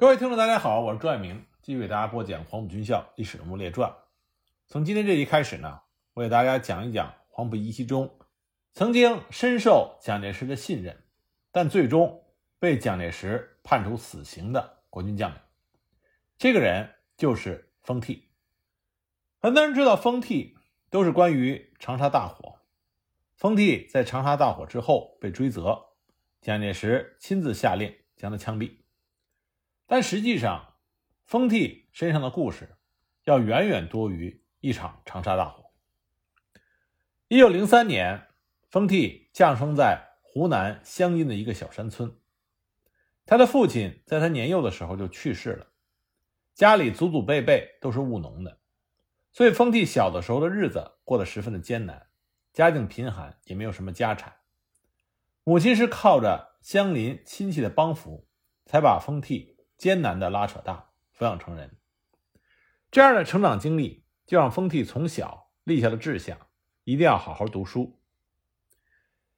各位听众，大家好，我是朱爱明，继续给大家播讲《黄埔军校历史人物列传》。从今天这集开始呢，我给大家讲一讲黄埔一期中曾经深受蒋介石的信任，但最终被蒋介石判处死刑的国军将领。这个人就是封替。很多人知道封替，都是关于长沙大火。封替在长沙大火之后被追责，蒋介石亲自下令将他枪毙。但实际上，封替身上的故事要远远多于一场长沙大火。一九零三年，封替降生在湖南湘阴的一个小山村。他的父亲在他年幼的时候就去世了，家里祖祖辈辈都是务农的，所以封替小的时候的日子过得十分的艰难。家境贫寒，也没有什么家产。母亲是靠着乡邻亲戚的帮扶，才把封替艰难的拉扯大，抚养成人。这样的成长经历，就让封替从小立下了志向，一定要好好读书。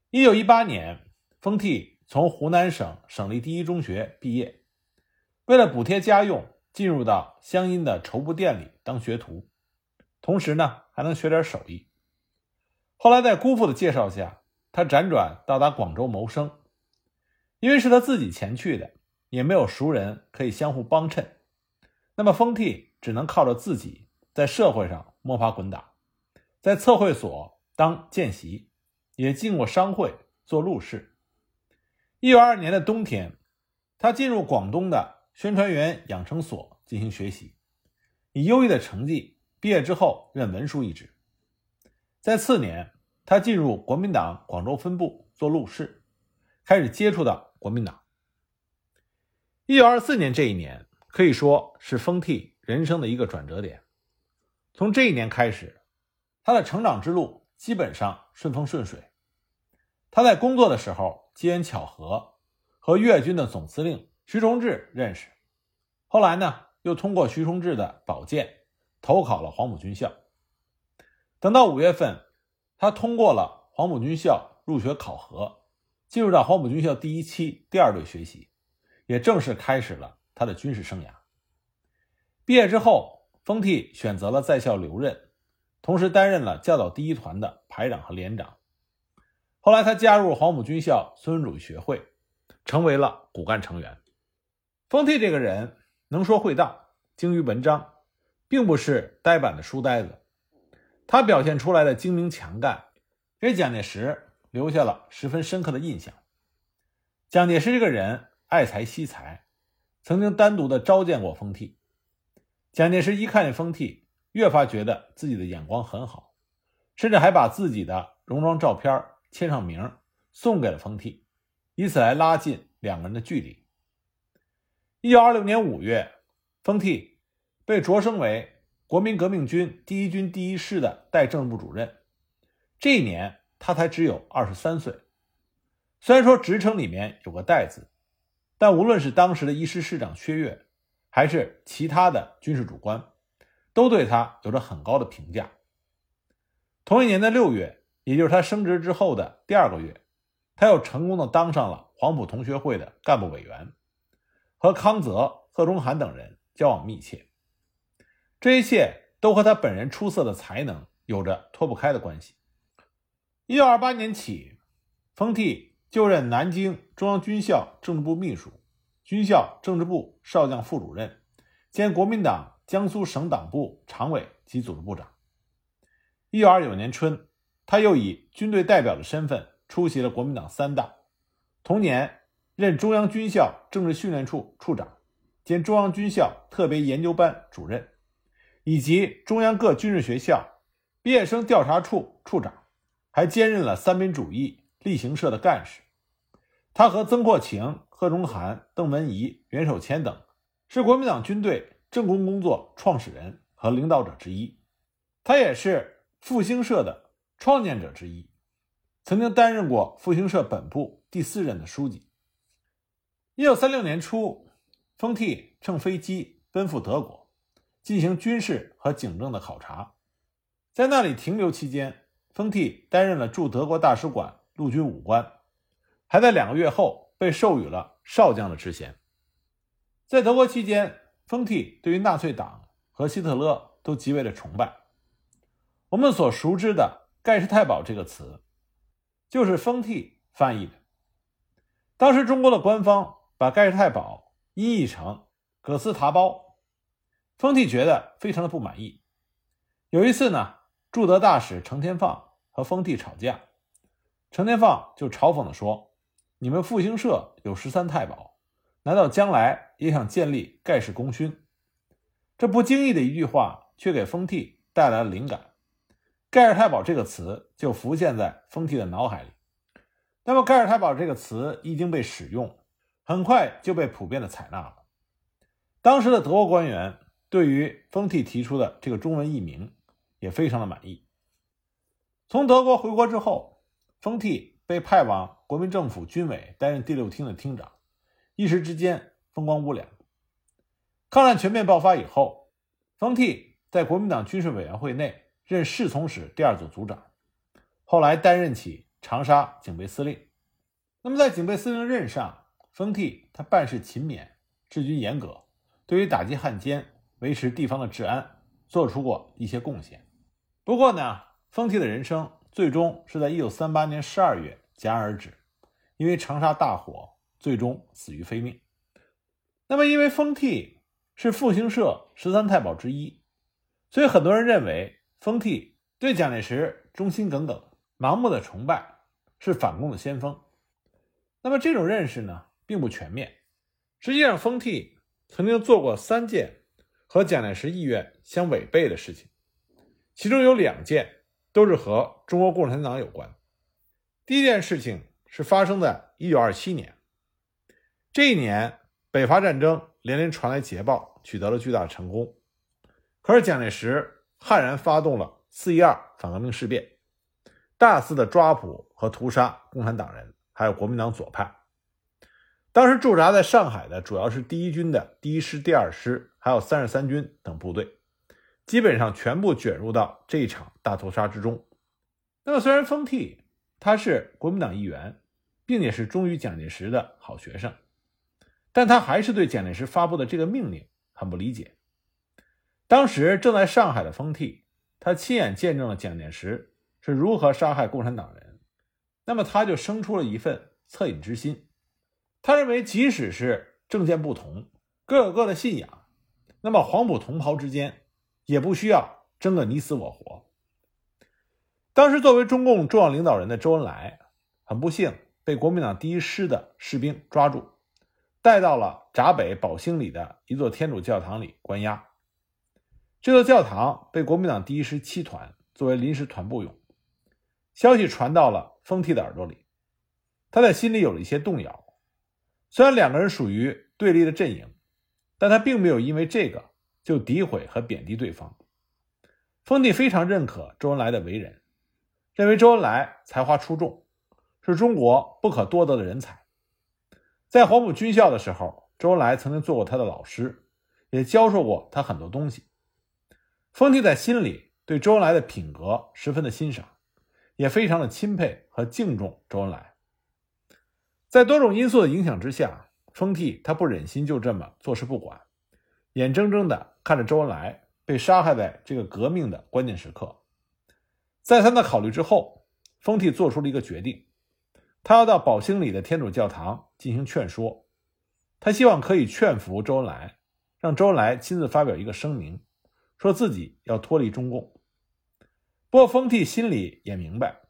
一九一八年，封替从湖南省省立第一中学毕业，为了补贴家用，进入到湘阴的绸布店里当学徒，同时呢，还能学点手艺。后来在姑父的介绍下，他辗转到达广州谋生。因为是他自己前去的，也没有熟人可以相互帮衬，那么封替只能靠着自己在社会上摸爬滚打，在测绘所当见习，也进过商会做路事。一九二二年的冬天，他进入广东的宣传员养成所进行学习，以优异的成绩毕业之后任文书一职。在次年，他进入国民党广州分部做路事，开始接触到国民党。一九二四年这一年可以说是封替人生的一个转折点。从这一年开始，他的成长之路基本上顺风顺水。他在工作的时候机缘巧合和粤军的总司令徐崇智认识，后来呢又通过徐崇智的保荐投考了黄埔军校。等到五月份，他通过了黄埔军校入学考核，进入到黄埔军校第一期第二队学习，也正式开始了他的军事生涯。毕业之后，封替选择了在校留任，同时担任了教导第一团的排长和连长。后来，他加入黄埔军校孙文主义学会，成为了骨干成员。封替这个人能说会道，精于文章，并不是呆板的书呆子。他表现出来的精明强干，给蒋介石留下了十分深刻的印象。蒋介石这个人爱才惜才，曾经单独的召见过封替。蒋介石一看见封替，越发觉得自己的眼光很好，甚至还把自己的戎装照片签上名送给了封替，以此来拉近两个人的距离。一九二六年五月，封替被擢升为。国民革命军第一军第一师的代政治部主任，这一年他才只有二十三岁。虽然说职称里面有个“代”字，但无论是当时的一师师长薛岳，还是其他的军事主官，都对他有着很高的评价。同一年的六月，也就是他升职之后的第二个月，他又成功的当上了黄埔同学会的干部委员，和康泽、贺中涵等人交往密切。这一切都和他本人出色的才能有着脱不开的关系。一九二八年起，封替就任南京中央军校政治部秘书、军校政治部少将副主任，兼国民党江苏省党部常委及组织部长。一九二九年春，他又以军队代表的身份出席了国民党三大，同年任中央军校政治训练处处长，兼中央军校特别研究班主任。以及中央各军事学校毕业生调查处处长，还兼任了三民主义例行社的干事。他和曾扩情、贺中涵、邓文仪、袁守谦等是国民党军队政工工作创始人和领导者之一。他也是复兴社的创建者之一，曾经担任过复兴社本部第四任的书记。一九三六年初，封替乘飞机奔赴德国。进行军事和警政的考察，在那里停留期间，封替担任了驻德国大使馆陆军武官，还在两个月后被授予了少将的职衔。在德国期间，丰替对于纳粹党和希特勒都极为的崇拜。我们所熟知的“盖世太保”这个词，就是丰替翻译的。当时中国的官方把盖世太保音译成“葛斯塔包”，丰替觉得非常的不满意。有一次呢，驻德大使程天放和丰替吵架，程天放就嘲讽的说：“你们复兴社有十三太保，难道将来也想建立盖世功勋？”这不经意的一句话，却给丰替带来了灵感，“盖世太保”这个词就浮现在丰替的脑海里。那么，盖世太保这个词一经被使用，很快就被普遍的采纳了。当时的德国官员对于丰替提出的这个中文译名也非常的满意。从德国回国之后，封替被派往国民政府军委担任第六厅的厅长，一时之间风光无两。抗战全面爆发以后，封替在国民党军事委员会内任侍从室第二组组长，后来担任起。长沙警备司令，那么在警备司令任上，封替他办事勤勉，治军严格，对于打击汉奸、维持地方的治安，做出过一些贡献。不过呢，封替的人生最终是在1938年12月戛然而止，因为长沙大火，最终死于非命。那么，因为封替是复兴社十三太保之一，所以很多人认为封替对蒋介石忠心耿耿。盲目的崇拜是反共的先锋，那么这种认识呢，并不全面。实际上，封替曾经做过三件和蒋介石意愿相违背的事情，其中有两件都是和中国共产党有关。第一件事情是发生在1927年，这一年北伐战争连连传来捷报，取得了巨大成功。可是蒋介石悍然发动了四一二反革命事变。大肆的抓捕和屠杀共产党人，还有国民党左派。当时驻扎在上海的主要是第一军的第一师、第二师，还有三十三军等部队，基本上全部卷入到这一场大屠杀之中。那么，虽然封替他是国民党一员，并且是忠于蒋介石的好学生，但他还是对蒋介石发布的这个命令很不理解。当时正在上海的封替，他亲眼见证了蒋介石。是如何杀害共产党人？那么他就生出了一份恻隐之心。他认为，即使是政见不同，各有各的信仰，那么黄埔同袍之间也不需要争个你死我活。当时，作为中共重要领导人的周恩来，很不幸被国民党第一师的士兵抓住，带到了闸北宝兴里的一座天主教堂里关押。这座教堂被国民党第一师七团作为临时团部用。消息传到了丰替的耳朵里，他在心里有了一些动摇。虽然两个人属于对立的阵营，但他并没有因为这个就诋毁和贬低对方。封替非常认可周恩来的为人，认为周恩来才华出众，是中国不可多得的人才。在黄埔军校的时候，周恩来曾经做过他的老师，也教授过他很多东西。封替在心里对周恩来的品格十分的欣赏。也非常的钦佩和敬重周恩来，在多种因素的影响之下，封替他不忍心就这么坐视不管，眼睁睁的看着周恩来被杀害在这个革命的关键时刻。在他的考虑之后，丰替做出了一个决定，他要到宝兴里的天主教堂进行劝说，他希望可以劝服周恩来，让周恩来亲自发表一个声明，说自己要脱离中共。不过，丰替心里也明白，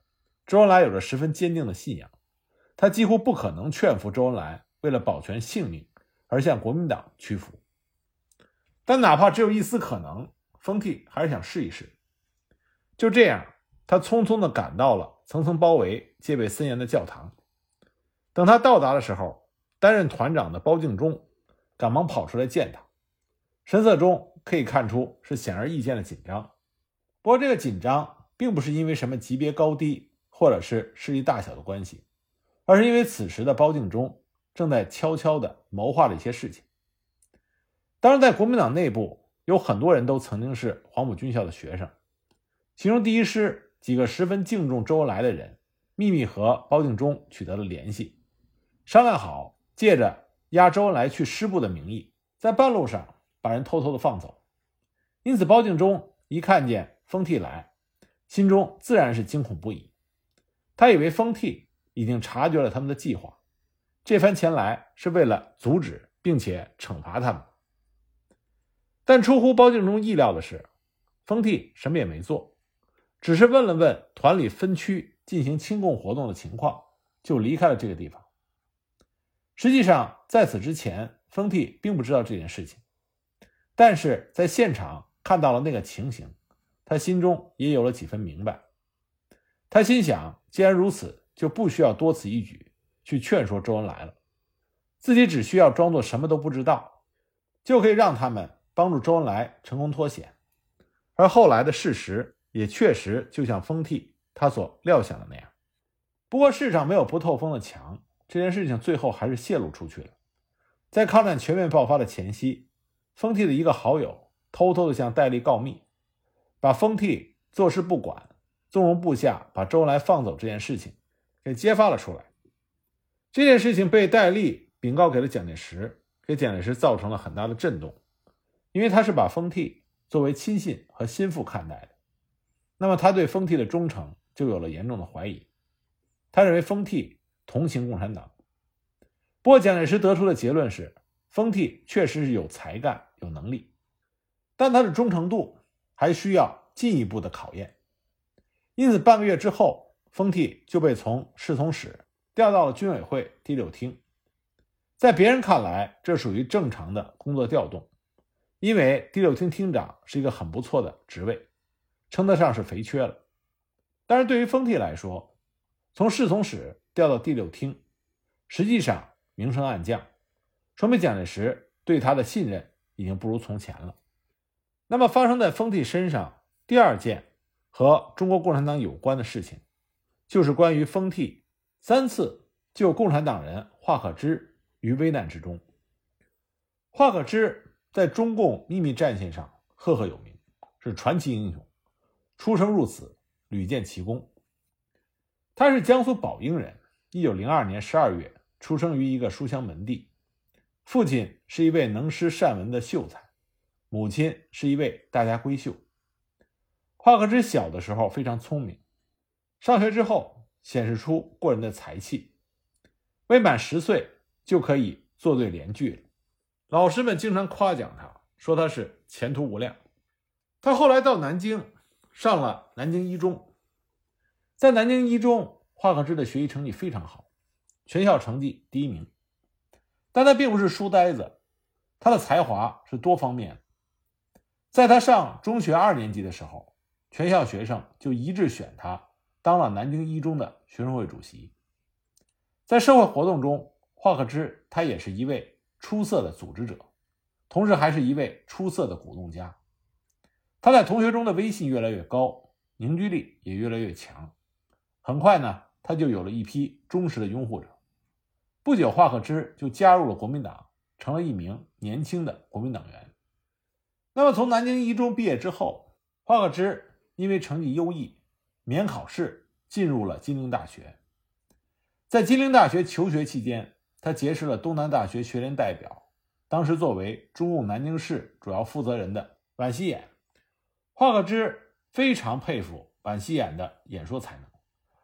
周恩来有着十分坚定的信仰，他几乎不可能劝服周恩来为了保全性命而向国民党屈服。但哪怕只有一丝可能，丰替还是想试一试。就这样，他匆匆地赶到了层层包围、戒备森严的教堂。等他到达的时候，担任团长的包敬忠赶忙跑出来见他，神色中可以看出是显而易见的紧张。不过，这个紧张并不是因为什么级别高低，或者是势力大小的关系，而是因为此时的包敬忠正在悄悄地谋划着一些事情。当然，在国民党内部有很多人都曾经是黄埔军校的学生，其中第一师几个十分敬重周恩来的人，秘密和包敬忠取得了联系，商量好借着押周恩来去师部的名义，在半路上把人偷偷的放走。因此，包敬忠一看见封替来，心中自然是惊恐不已。他以为封替已经察觉了他们的计划，这番前来是为了阻止并且惩罚他们。但出乎包敬忠意料的是，封替什么也没做，只是问了问团里分区进行清共活动的情况，就离开了这个地方。实际上，在此之前，封替并不知道这件事情，但是在现场看到了那个情形，他心中也有了几分明白。他心想，既然如此，就不需要多此一举去劝说周恩来了，自己只需要装作什么都不知道，就可以让他们帮助周恩来成功脱险。而后来的事实也确实就像封替他所料想的那样。不过世上没有不透风的墙，这件事情最后还是泄露出去了。在抗战全面爆发的前夕，封替的一个好友偷偷的向戴笠告密，把封替坐视不管。纵容部下把周恩来放走这件事情给揭发了出来，这件事情被戴笠禀告给了蒋介石，给蒋介石造成了很大的震动，因为他是把封替作为亲信和心腹看待的，那么他对封替的忠诚就有了严重的怀疑，他认为封替同情共产党。不过蒋介石得出的结论是，封替确实是有才干、有能力，但他的忠诚度还需要进一步的考验。因此，半个月之后，封替就被从侍从室调到了军委会第六厅。在别人看来，这属于正常的工作调动，因为第六厅厅长是一个很不错的职位，称得上是肥缺了。但是对于封替来说，从侍从室调到第六厅，实际上明升暗降，说明蒋介石对他的信任已经不如从前了。那么，发生在封替身上第二件。和中国共产党有关的事情，就是关于封替三次救共产党人华可之于危难之中。华可之在中共秘密战线上赫赫有名，是传奇英雄，出生入死，屡建奇功。他是江苏宝应人，一九零二年十二月出生于一个书香门第，父亲是一位能诗善文的秀才，母亲是一位大家闺秀。华克之小的时候非常聪明，上学之后显示出过人的才气，未满十岁就可以作对联句了。老师们经常夸奖他，说他是前途无量。他后来到南京，上了南京一中，在南京一中，华克之的学习成绩非常好，全校成绩第一名。但他并不是书呆子，他的才华是多方面的。在他上中学二年级的时候。全校学生就一致选他当了南京一中的学生会主席。在社会活动中，华克之他也是一位出色的组织者，同时还是一位出色的鼓动家。他在同学中的威信越来越高，凝聚力也越来越强。很快呢，他就有了一批忠实的拥护者。不久，华克之就加入了国民党，成了一名年轻的国民党员。那么，从南京一中毕业之后，华克之。因为成绩优异，免考试进入了金陵大学。在金陵大学求学期间，他结识了东南大学学联代表，当时作为中共南京市主要负责人的宛希衍。华克之非常佩服宛希衍的演说才能，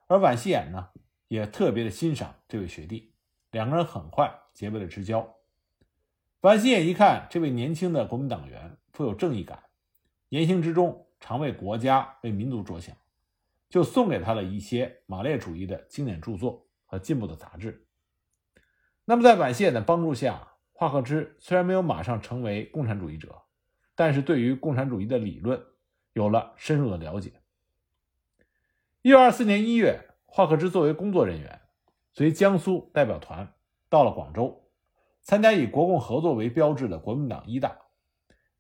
而宛希衍呢，也特别的欣赏这位学弟，两个人很快结为了知交。宛希衍一看这位年轻的国民党员富有正义感，言行之中。常为国家、为民族着想，就送给他了一些马列主义的经典著作和进步的杂志。那么，在晚谢的帮助下，华克之虽然没有马上成为共产主义者，但是对于共产主义的理论有了深入的了解。一九二四年一月，华克之作为工作人员，随江苏代表团到了广州，参加以国共合作为标志的国民党一大，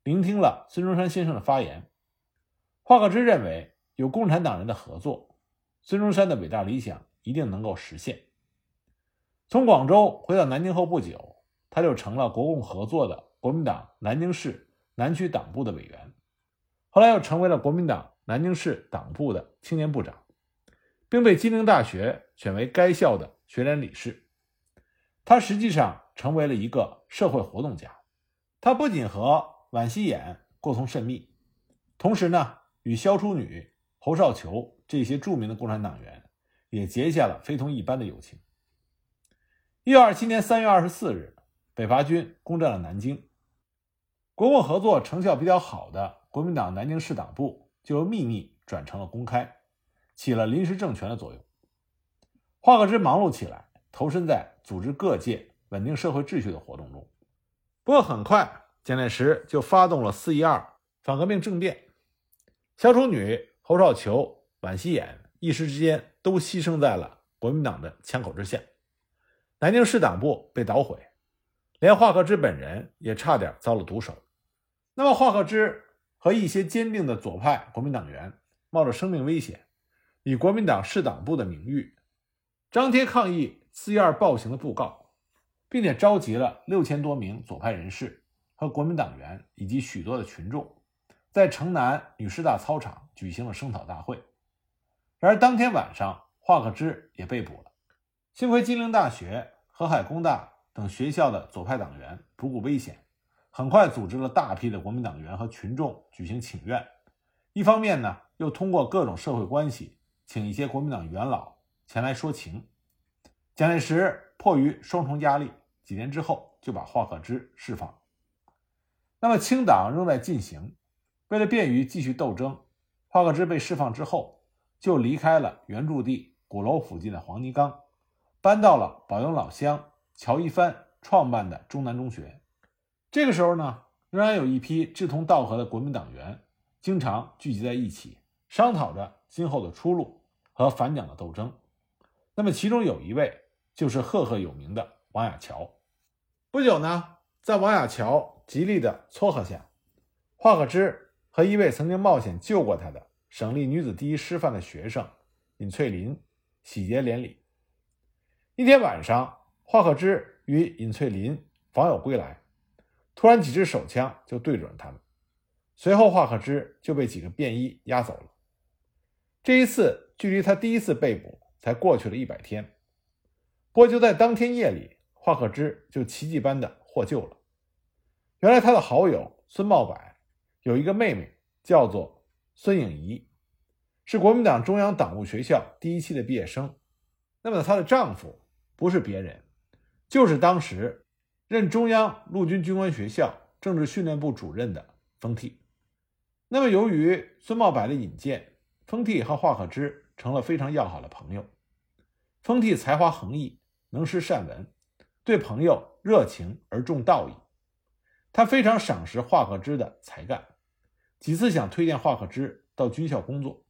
聆听了孙中山先生的发言。华克之认为，有共产党人的合作，孙中山的伟大理想一定能够实现。从广州回到南京后不久，他就成了国共合作的国民党南京市南区党部的委员，后来又成为了国民党南京市党部的青年部长，并被金陵大学选为该校的学联理事。他实际上成为了一个社会活动家，他不仅和宛希衍过从甚密，同时呢，与萧淑女、侯少球这些著名的共产党员也结下了非同一般的友情。一九二七年三月二十四日，北伐军攻占了南京，国共合作成效比较好的国民党南京市党部就由秘密转成了公开，起了临时政权的作用。华克之忙碌起来，投身在组织各界、稳定社会秩序的活动中。不过很快，蒋介石就发动了四一二反革命政变，萧淑女、侯少球、宛希衍一时之间都牺牲在了国民党的枪口之下，南京市党部被捣毁，连华克之本人也差点遭了毒手。那么，华克之和一些坚定的左派国民党员冒着生命危险，以国民党市党部的名誉。张贴抗议四一二暴行的布告，并且召集了六千多名左派人士和国民党员以及许多的群众，在城南女师大操场举行了声讨大会。然而当天晚上，华克之也被捕了。幸亏金陵大学、河海工大等学校的左派党员不顾危险，很快组织了大批的国民党员和群众举行请愿。一方面呢，又通过各种社会关系，请一些国民党元老。前来说情，蒋介石迫于双重压力，几年之后就把华克之释放。那么清党仍在进行，为了便于继续斗争，华克之被释放之后，就离开了原驻地鼓楼附近的黄泥岗，搬到了宝应老乡乔一帆创办的中南中学。这个时候呢，仍然有一批志同道合的国民党员，经常聚集在一起，商讨着今后的出路和反蒋的斗争。那么，其中有一位就是赫赫有名的王亚樵。不久呢，在王亚樵极力的撮合下，华克之和一位曾经冒险救过他的省立女子第一师范的学生尹翠林喜结连理。一天晚上，华克之与尹翠林访友归来，突然几支手枪就对准了他们，随后华克之就被几个便衣押走了。这一次，距离他第一次被捕。才过去了一百天，不过就在当天夜里，华克之就奇迹般的获救了。原来他的好友孙茂柏有一个妹妹，叫做孙颖仪，是国民党中央党务学校第一期的毕业生。那么她的丈夫不是别人，就是当时任中央陆军军官学校政治训练部主任的封替。那么由于孙茂柏的引荐，封替和华克之成了非常要好的朋友。封替才华横溢，能诗善文，对朋友热情而重道义。他非常赏识华克之的才干，几次想推荐华克之到军校工作，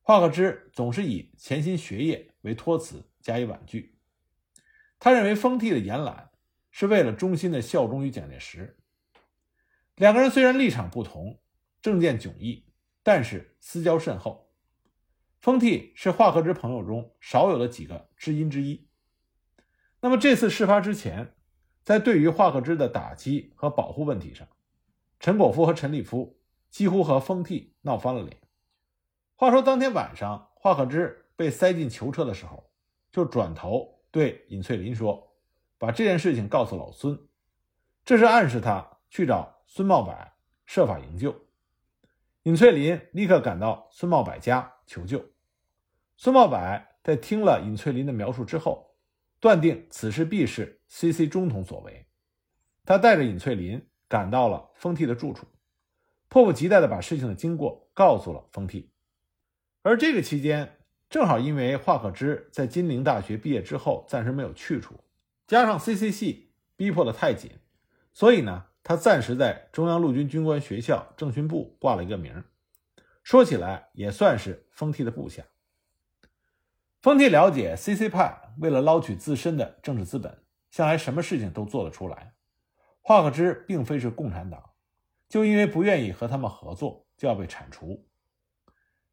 华克之总是以潜心学业为托辞加以婉拒。他认为封替的延揽是为了忠心的效忠于蒋介石。两个人虽然立场不同，政见迥异，但是私交甚厚。封替是华克之朋友中少有的几个知音之一。那么这次事发之前，在对于华克之的打击和保护问题上，陈果夫和陈立夫几乎和封替闹翻了脸。话说当天晚上，华克之被塞进囚车的时候，就转头对尹翠林说：“把这件事情告诉老孙。”这是暗示他去找孙茂柏设法营救。尹翠林立刻赶到孙茂柏家。求救。孙茂柏在听了尹翠林的描述之后，断定此事必是 C.C. 中统所为。他带着尹翠林赶到了封替的住处，迫不及待地把事情的经过告诉了封替。而这个期间，正好因为华克之在金陵大学毕业之后暂时没有去处，加上 C.C. 系逼迫的太紧，所以呢，他暂时在中央陆军军官学校政训部挂了一个名。说起来也算是封替的部下。封替了解 CC 派为了捞取自身的政治资本，向来什么事情都做得出来。华克之并非是共产党，就因为不愿意和他们合作，就要被铲除。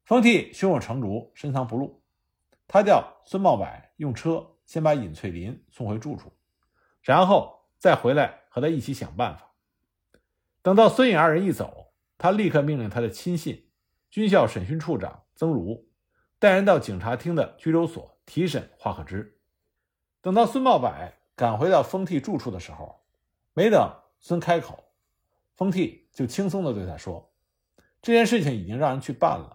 封替胸有成竹，深藏不露。他叫孙茂柏用车先把尹翠林送回住处，然后再回来和他一起想办法。等到孙尹二人一走，他立刻命令他的亲信。军校审讯处长曾如带人到警察厅的拘留所提审华克之。等到孙茂柏赶回到封替住处的时候，没等孙开口，封替就轻松地对他说：“这件事情已经让人去办了，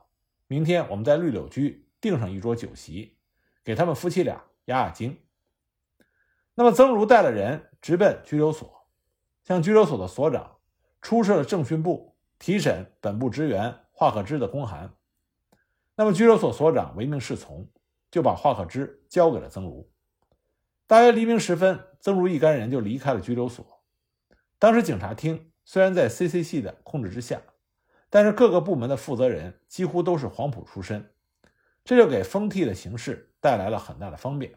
明天我们在绿柳居订上一桌酒席，给他们夫妻俩压压惊。”那么曾如带了人直奔拘留所，向拘留所的所长出示了政训部提审本部职员华可之的公函。那么拘留所所长唯命是从，就把华可之交给了曾如。大约黎明时分，曾如一干人就离开了拘留所。当时警察厅虽然在 C.C. 系的控制之下，但是各个部门的负责人几乎都是黄埔出身，这就给封替的形势带来了很大的方便。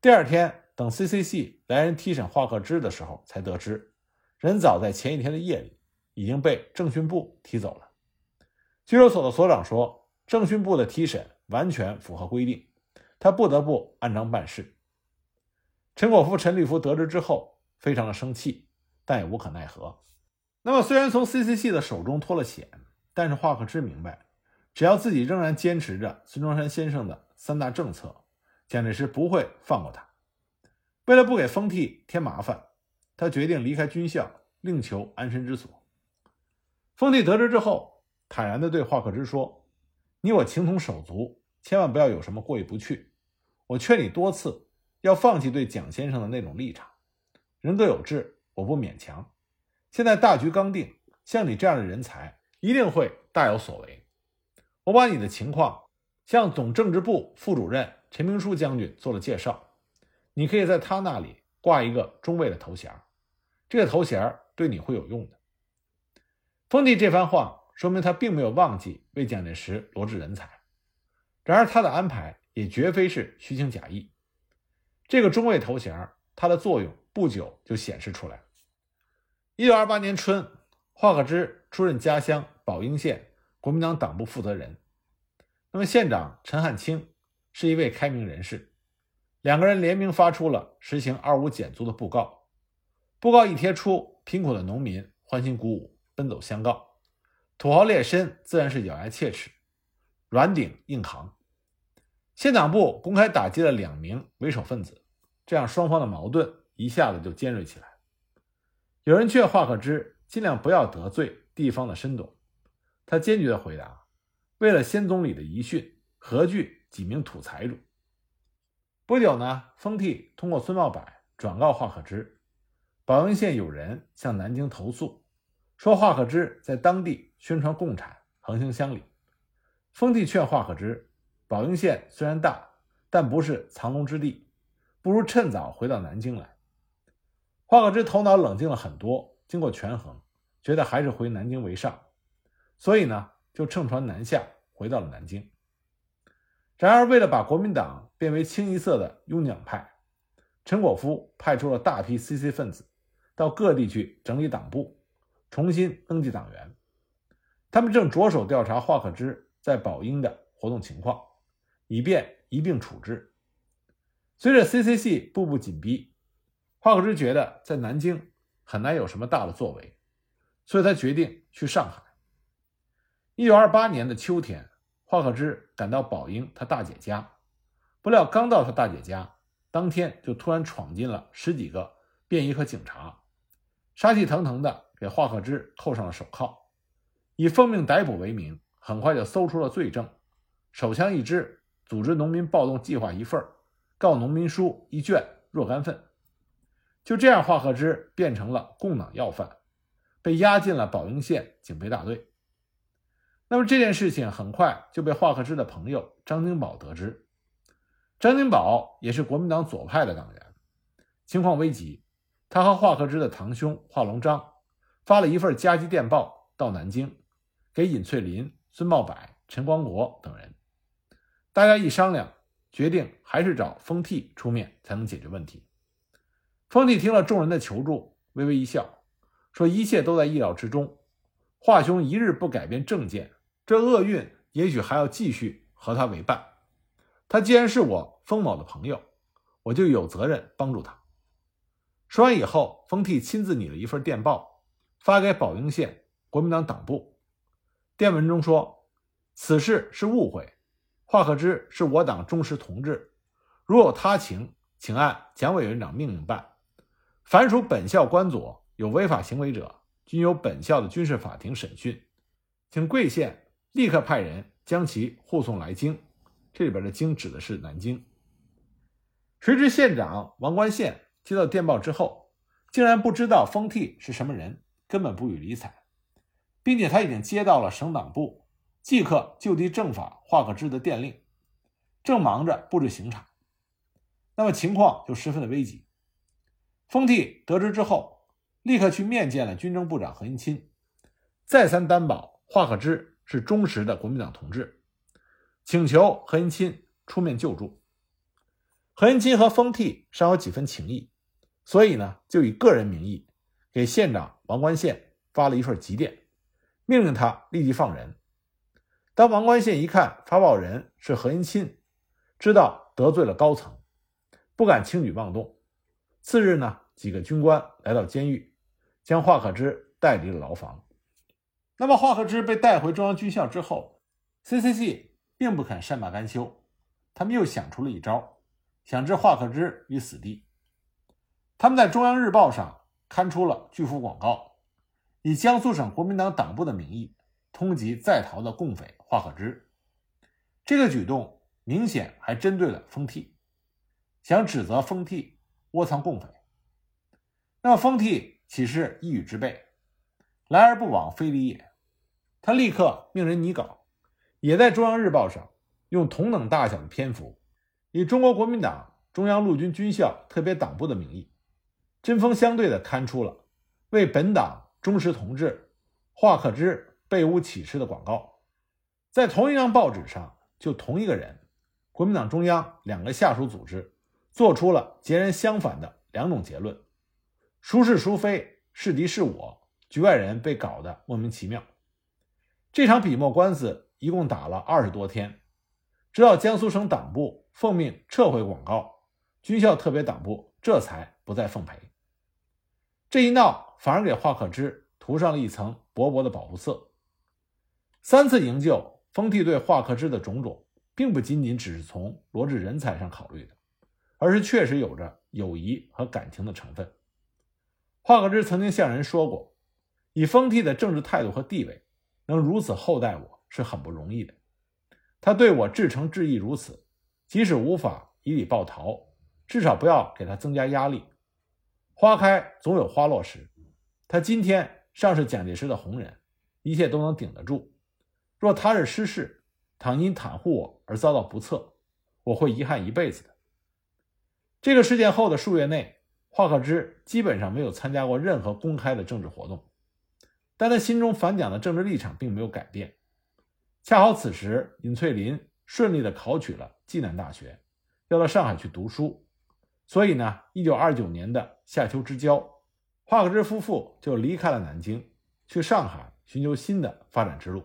第二天，等 C C C 来人提审华克之的时候，才得知人早在前一天的夜里已经被政训部提走了。拘留所的所长说，政训部的提审完全符合规定，他不得不按章办事。陈果夫、陈立夫得知之后，非常的生气，但也无可奈何。那么，虽然从 C.C. 系的手中脱了险，但是华克之明白，只要自己仍然坚持着孙中山先生的三大政策，蒋介石不会放过他。为了不给封替添麻烦，他决定离开军校，另求安身之所。封替得知之后，坦然地对华克之说：“你我情同手足，千万不要有什么过意不去。我劝你多次。”要放弃对蒋先生的那种立场，人各有志，我不勉强。现在大局刚定，像你这样的人才一定会大有所为。我把你的情况向总政治部副主任陈明书将军做了介绍，你可以在他那里挂一个中尉的头衔，这个头衔对你会有用的。封地这番话说明他并没有忘记为蒋介石罗致人才，然而他的安排也绝非是虚情假意。这个中尉头衔，它的作用不久就显示出来。一九二八年春，华克之出任家乡宝应县国民党党部负责人。那么县长陈汉卿是一位开明人士，两个人联名发出了实行二五减租的布告。布告一贴出，贫苦的农民欢欣鼓舞，奔走相告；土豪劣绅自然是咬牙切齿，软顶硬扛。县党部公开打击了两名为首分子，这样双方的矛盾一下子就尖锐起来。有人劝华克之尽量不要得罪地方的绅董，他坚决地回答：“为了先总理的遗训，何惧几名土财主？”不久呢，封替通过孙茂柏转告华克之，宝应县有人向南京投诉，说华克之在当地宣传共产，横行乡里。封替劝华克之。宝应县虽然大，但不是藏龙之地，不如趁早回到南京来。华克之头脑冷静了很多，经过权衡，觉得还是回南京为上，所以呢，就乘船南下，回到了南京。然而，为了把国民党变为清一色的拥蒋派，陈果夫派出了大批 CC 分子到各地去整理党部，重新登记党员。他们正着手调查华克之在宝应的活动情况。以便一并处置。随着 C.C. 系步步紧逼，华克之觉得在南京很难有什么大的作为，所以他决定去上海。一九二八年的秋天，华克之赶到宝应他大姐家，不料刚到他大姐家，当天就突然闯进了十几个便衣和警察，杀气腾腾的给华克之扣上了手铐，以奉命逮捕为名，很快就搜出了罪证，手枪一支。组织农民暴动计划一份告农民书一卷若干份，就这样，华克之变成了共党要犯，被押进了宝应县警备大队。那么这件事情很快就被华克之的朋友张金宝得知。张金宝也是国民党左派的党员，情况危急，他和华克之的堂兄华龙章发了一份加急电报到南京，给尹翠林、孙茂柏、陈光国等人。大家一商量，决定还是找封替出面才能解决问题。封替听了众人的求助，微微一笑，说：“一切都在意料之中。华雄一日不改变政见，这厄运也许还要继续和他为伴。他既然是我封某的朋友，我就有责任帮助他。”说完以后，封替亲自拟了一份电报，发给宝应县国民党党部。电文中说：“此事是误会。”华克之是我党忠实同志，如有他情，请按蒋委员长命令办。凡属本校官佐有违法行为者，均由本校的军事法庭审讯，请贵县立刻派人将其护送来京。这里边的“京”指的是南京。谁知县长王冠宪接到电报之后，竟然不知道封替是什么人，根本不予理睬，并且他已经接到了省党部即刻就地正法华克之的电令，正忙着布置刑场，那么情况就十分的危急。封替得知之后，立刻去面见了军政部长何应钦，再三担保华克之是忠实的国民党同志。请求何应钦出面救助。何应钦和封替尚有几分情谊，所以呢，就以个人名义给县长王冠宪发了一份急电，命令他立即放人。当王冠宪一看发报人是何应钦，知道得罪了高层，不敢轻举妄动。次日呢，几个军官来到监狱，将华克之带离了牢房。那么，华克之被带回中央军校之后，CCC。并不肯善罢甘休，他们又想出了一招，想置华克之于死地。他们在中央日报上刊出了巨幅广告，以江苏省国民党党部的名义通缉在逃的共匪华克之。这个举动明显还针对了封替，想指责封替窝藏共匪。那么封替岂是一语之辈？来而不往非礼也。他立刻命人拟稿。也在中央日报上用同等大小的篇幅，以中国国民党中央陆军军校特别党部的名义，针锋相对地刊出了为本党忠实同志华克之被诬起事的广告。在同一张报纸上，就同一个人，国民党中央两个下属组织做出了截然相反的两种结论，孰是孰非，是敌是我，局外人被搞得莫名其妙。这场笔墨官司。一共打了二十多天，直到江苏省党部奉命撤回广告，军校特别党部这才不再奉陪。这一闹，反而给华克之涂上了一层薄薄的保护色。三次营救，封替对华克之的种种，并不仅仅只是从罗致人才上考虑的，而是确实有着友谊和感情的成分。华克之曾经向人说过，以封替的政治态度和地位，能如此厚待我。是很不容易的，他对我至诚至义如此，即使无法以礼报桃，至少不要给他增加压力。花开总有花落时，他今天尚是蒋介石的红人，一切都能顶得住。若他日失势，倘因袒护我而遭到不测，我会遗憾一辈子的。这个事件后的数月内，华克之基本上没有参加过任何公开的政治活动，但他心中反蒋的政治立场并没有改变。恰好此时，尹翠林顺利的考取了暨南大学，要到上海去读书，所以呢，一九二九年的夏秋之交，华克之夫妇就离开了南京，去上海寻求新的发展之路。